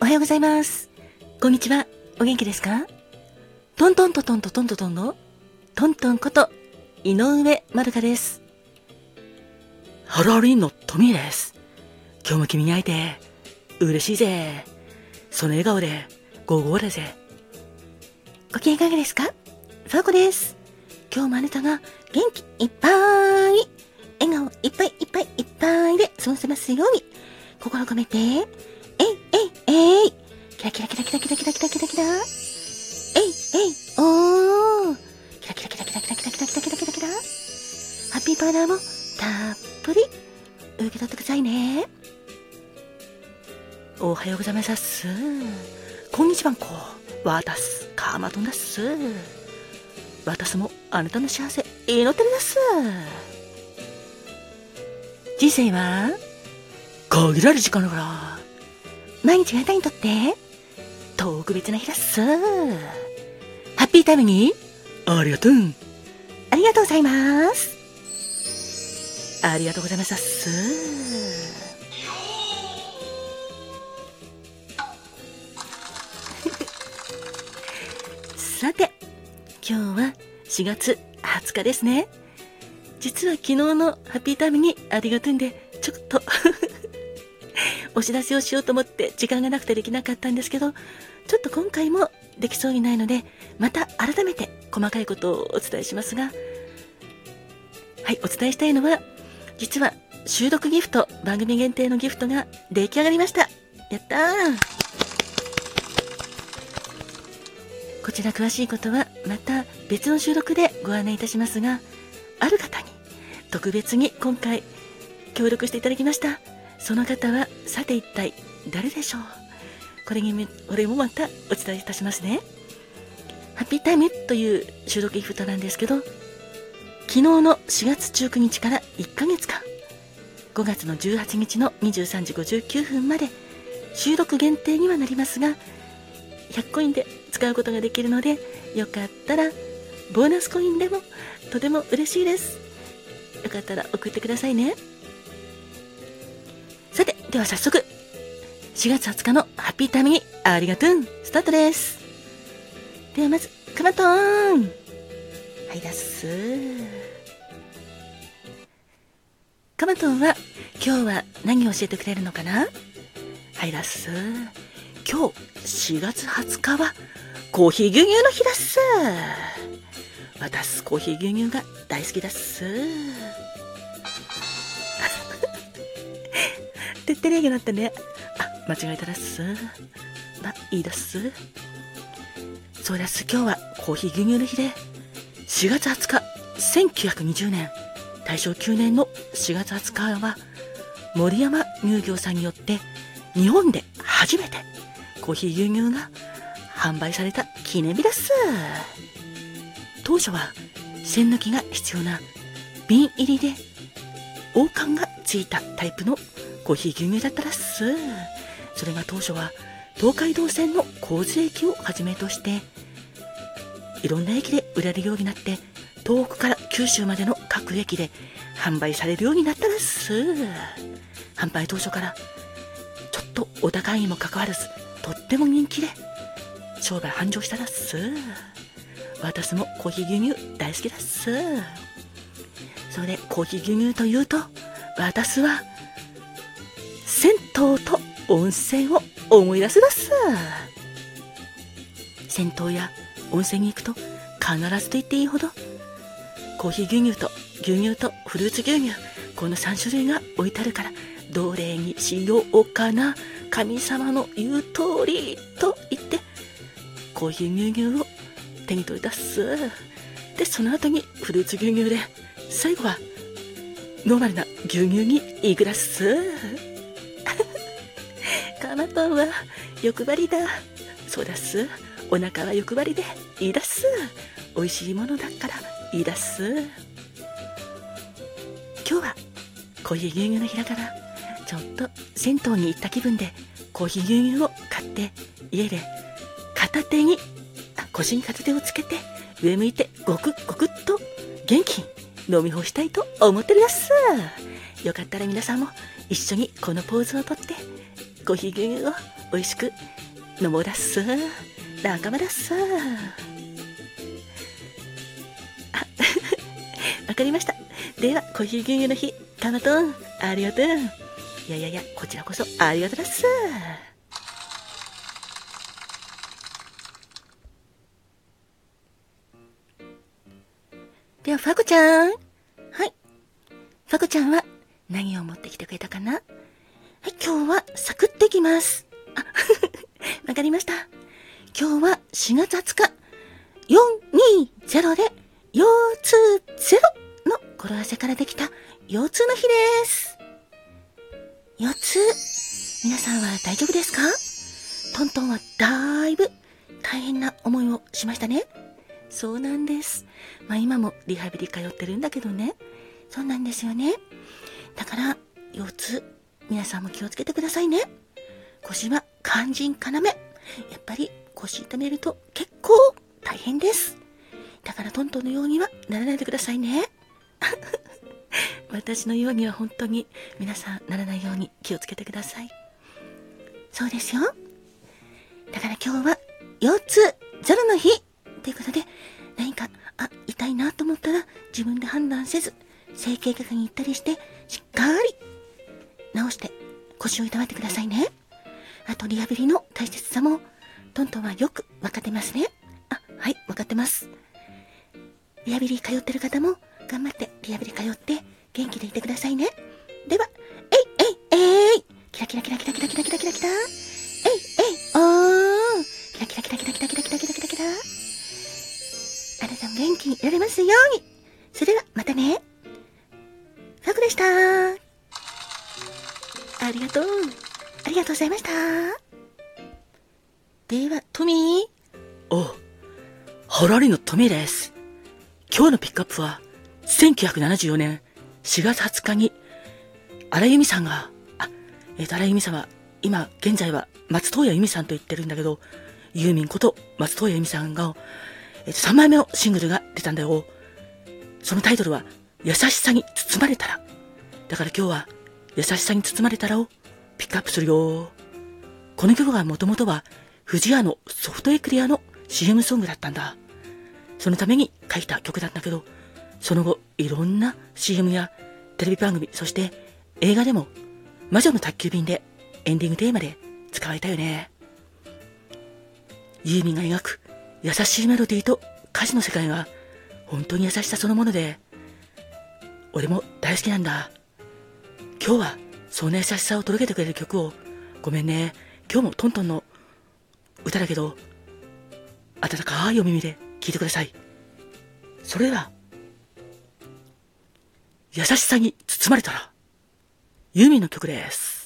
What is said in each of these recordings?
おはようございます。こんにちは。お元気ですか？トントントントントントントンのトントンこと井上まるかです。ハローリンのトミーです。今日も君に会えて嬉しいぜ。その笑顔でゴーゴーだぜ。ご機嫌いかがですか？ファーコです。今日もあなたが元気いっぱい、笑顔いっぱいいっぱいいっぱいで過ごせますように、心込めて、えいえいえいキラキラキラキラキラキラキラキラキラえいえいおーキラキラキラキラキラキラキラキラキラキラキラハッピーパウダーもたっぷり受け取ってくださいね。おはようございます。こんにちはんこ。わたす。かまとんだっす。私もあなたの幸せ祈ってるです。人生は限られる時間だから、毎日があなたにとって特別な日だっす。ハッピータイムにありがとう。ありがとうございます。ありがとうございますっす。さて、今日は4月20日ですね。実は昨日のハッピータイムにありがとうんで、ちょっとお知らせをしようと思って時間がなくてできなかったんですけど、ちょっと今回もできそうにないので、また改めて細かいことをお伝えしますが、はい、お伝えしたいのは、実は収録ギフト、番組限定のギフトが出来上がりました。やったーこちら詳しいことはまた別の収録でご案内いたしますが、ある方に特別に今回協力していただきました。その方はさて一体誰でしょう？これに、これもまたお伝えいたしますね。ハッピータイムという収録ギフトなんですけど、昨日の4月19日から1ヶ月間、5月の18日の23時59分まで収録限定にはなりますが、100コインで使うことができるので、よかったら、ボーナスコインでもとても嬉しいです。よかったら送ってくださいね。では早速、4月20日のハッピータイムにありがとうスタートです。ではまず、カマトーンはいだっす。カマトンは今日は何を教えてくれるのかな？はいだっす。今日4月20日はコーヒー牛乳の日だっす。私、コーヒー牛乳が大好きだっす。てってれげなってね。あ、間違えたらっす。ま、いいだっす。そうだっす。今日はコーヒー牛乳の日で、4月20日、1920年、大正9年の4月20日は、森山乳業さんによって日本で初めてコーヒー牛乳が販売された記念日です。当初は栓抜きが必要な瓶入りで王冠がついたタイプのコーヒー牛乳だったらっす。それが当初は東海道線の交通駅をはじめとしていろんな駅で売られるようになって東北から九州までの各駅で販売されるようになったらっす。販売当初からちょっとお高いにもかかわらずとっても人気で商売繁盛したらっす私もコーヒー牛乳大好きだっすそれでコーヒー牛乳というと私は銭湯と温泉を思い出すだす銭湯や温泉に行くと必ずと言っていいほど。コーヒー牛乳と牛乳とフルーツ牛乳この3種類が置いてあるからどれにしようかな神様の言う通りと言ってコーヒー牛乳を手に取り出す。でその後にフルーツ牛乳で最後はノーマルな牛乳にいくらすは欲張りだ。そうだす。お腹は欲張りでいいだす。美味しいものだからいいだす。今日はコーヒー牛乳の日だからちょっと銭湯に行った気分でコーヒー牛乳を買って家で片手に腰に片手をつけて上向いてゴクゴクっと元気に飲み干したいと思ってるやす。よかったら皆さんも一緒にこのポーズをとってコーヒー牛乳を美味しく飲もうだっす仲間だっすあ わかりました。ではコーヒー牛乳の日かまとんありがとう。いやいやいやこちらこそありがとうだっすではファコちゃん。はい。ファコちゃんは何を持ってきてくれたかな？今日はサクッといきます。あ わかりました。今日は4月20日。420で腰痛ゼロの語呂合わせからできた腰痛の日です。腰痛皆さんは大丈夫ですか？トントンはだいぶ大変な思いをしましたね。そうなんです。まあ今もリハビリ通ってるんだけどね。そうなんですよね。だから腰痛皆さんも気をつけてくださいね。腰は肝心要。やっぱり腰痛めると結構大変です。だからトントンのようにはならないでくださいね。私のようには本当に皆さんならないように気をつけてください。そうですよ。だから今日は腰痛ゼロの日ということで何かあ痛いなと思ったら自分で判断せず整形外科に行ったりしてしっかり腰を痛めてくださいね。あとリハビリの大切さもトントンはよく分かってますね。あはい分かってます。リハビリ通ってる方も頑張ってリハビリ通って元気でいてくださいね。では、えいえいえいキラキラキラキラキラキラキラキラキラえいえいおー。キラキラキラキラキラキラキラキラキラキラ。あなたも元気にいられますように。とうございました。では、トミー。おハラリのトミーです。今日のピックアップは、1974年4月20日に、荒井由美さんが、あ、えっ、ー、と、荒井由美さんは、今、現在は松任谷由美さんと言ってるんだけど、ユーミンこと松任谷由美さんが、えっ、ー、と、3枚目のシングルが出たんだよ。そのタイトルは、優しさに包まれたら。だから今日は、優しさに包まれたらをピックアップするよ。この曲がもともとは、藤屋のソフトエクリアの CM ソングだったんだ。そのために書いた曲だったけど、その後、いろんな CM やテレビ番組、そして映画でも、魔女の宅急便でエンディングテーマで使われたよね。ユーミンが描く優しいメロディーと歌詞の世界が本当に優しさそのもので、俺も大好きなんだ。今日はそうね優しさを届けてくれる曲を、ごめんね。今日もトントンの歌だけど、温かいお耳で聴いてください。それでは、優しさに包まれたら、ユーミンの曲です。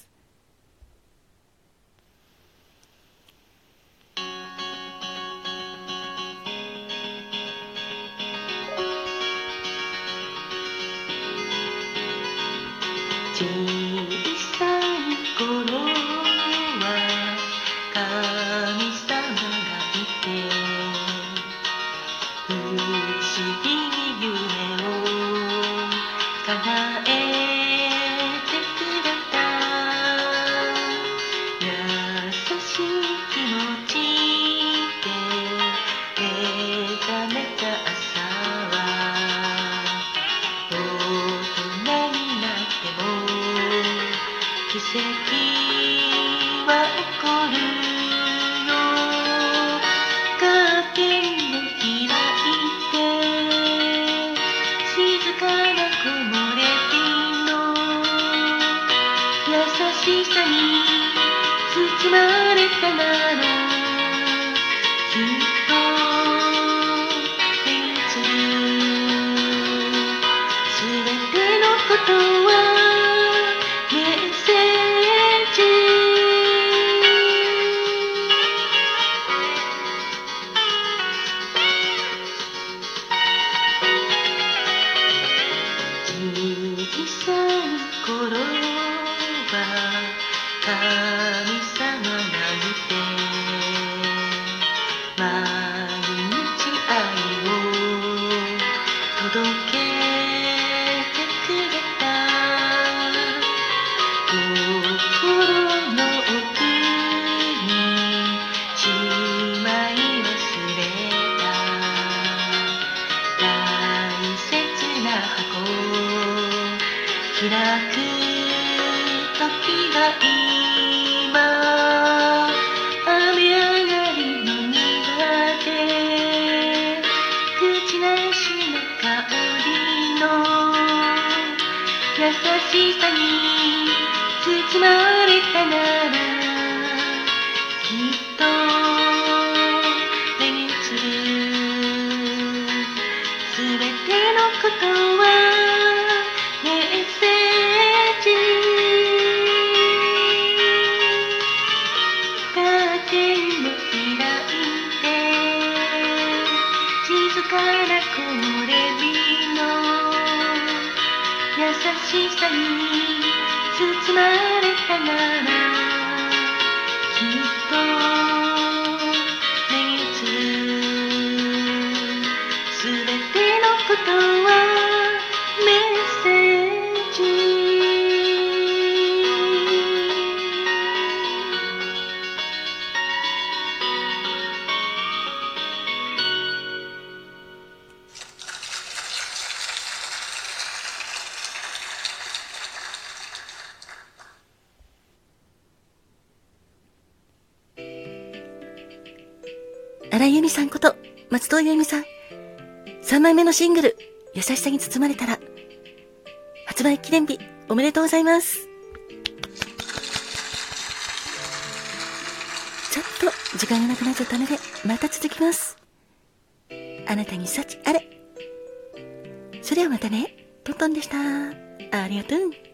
奇跡は起こる神様なんて毎日愛を届けてくれた心の奥にしまい忘れた大切な箱開く時がから木漏れ日の優しさに包まれたなら荒井由実さんこと松任谷由実さん。3枚目のシングル、優しさに包まれたら、発売記念日おめでとうございます。ちょっと時間がなくなっちゃったので、また続きます。あなたに幸あれ。それではまたね、トントンでした。ありがとう。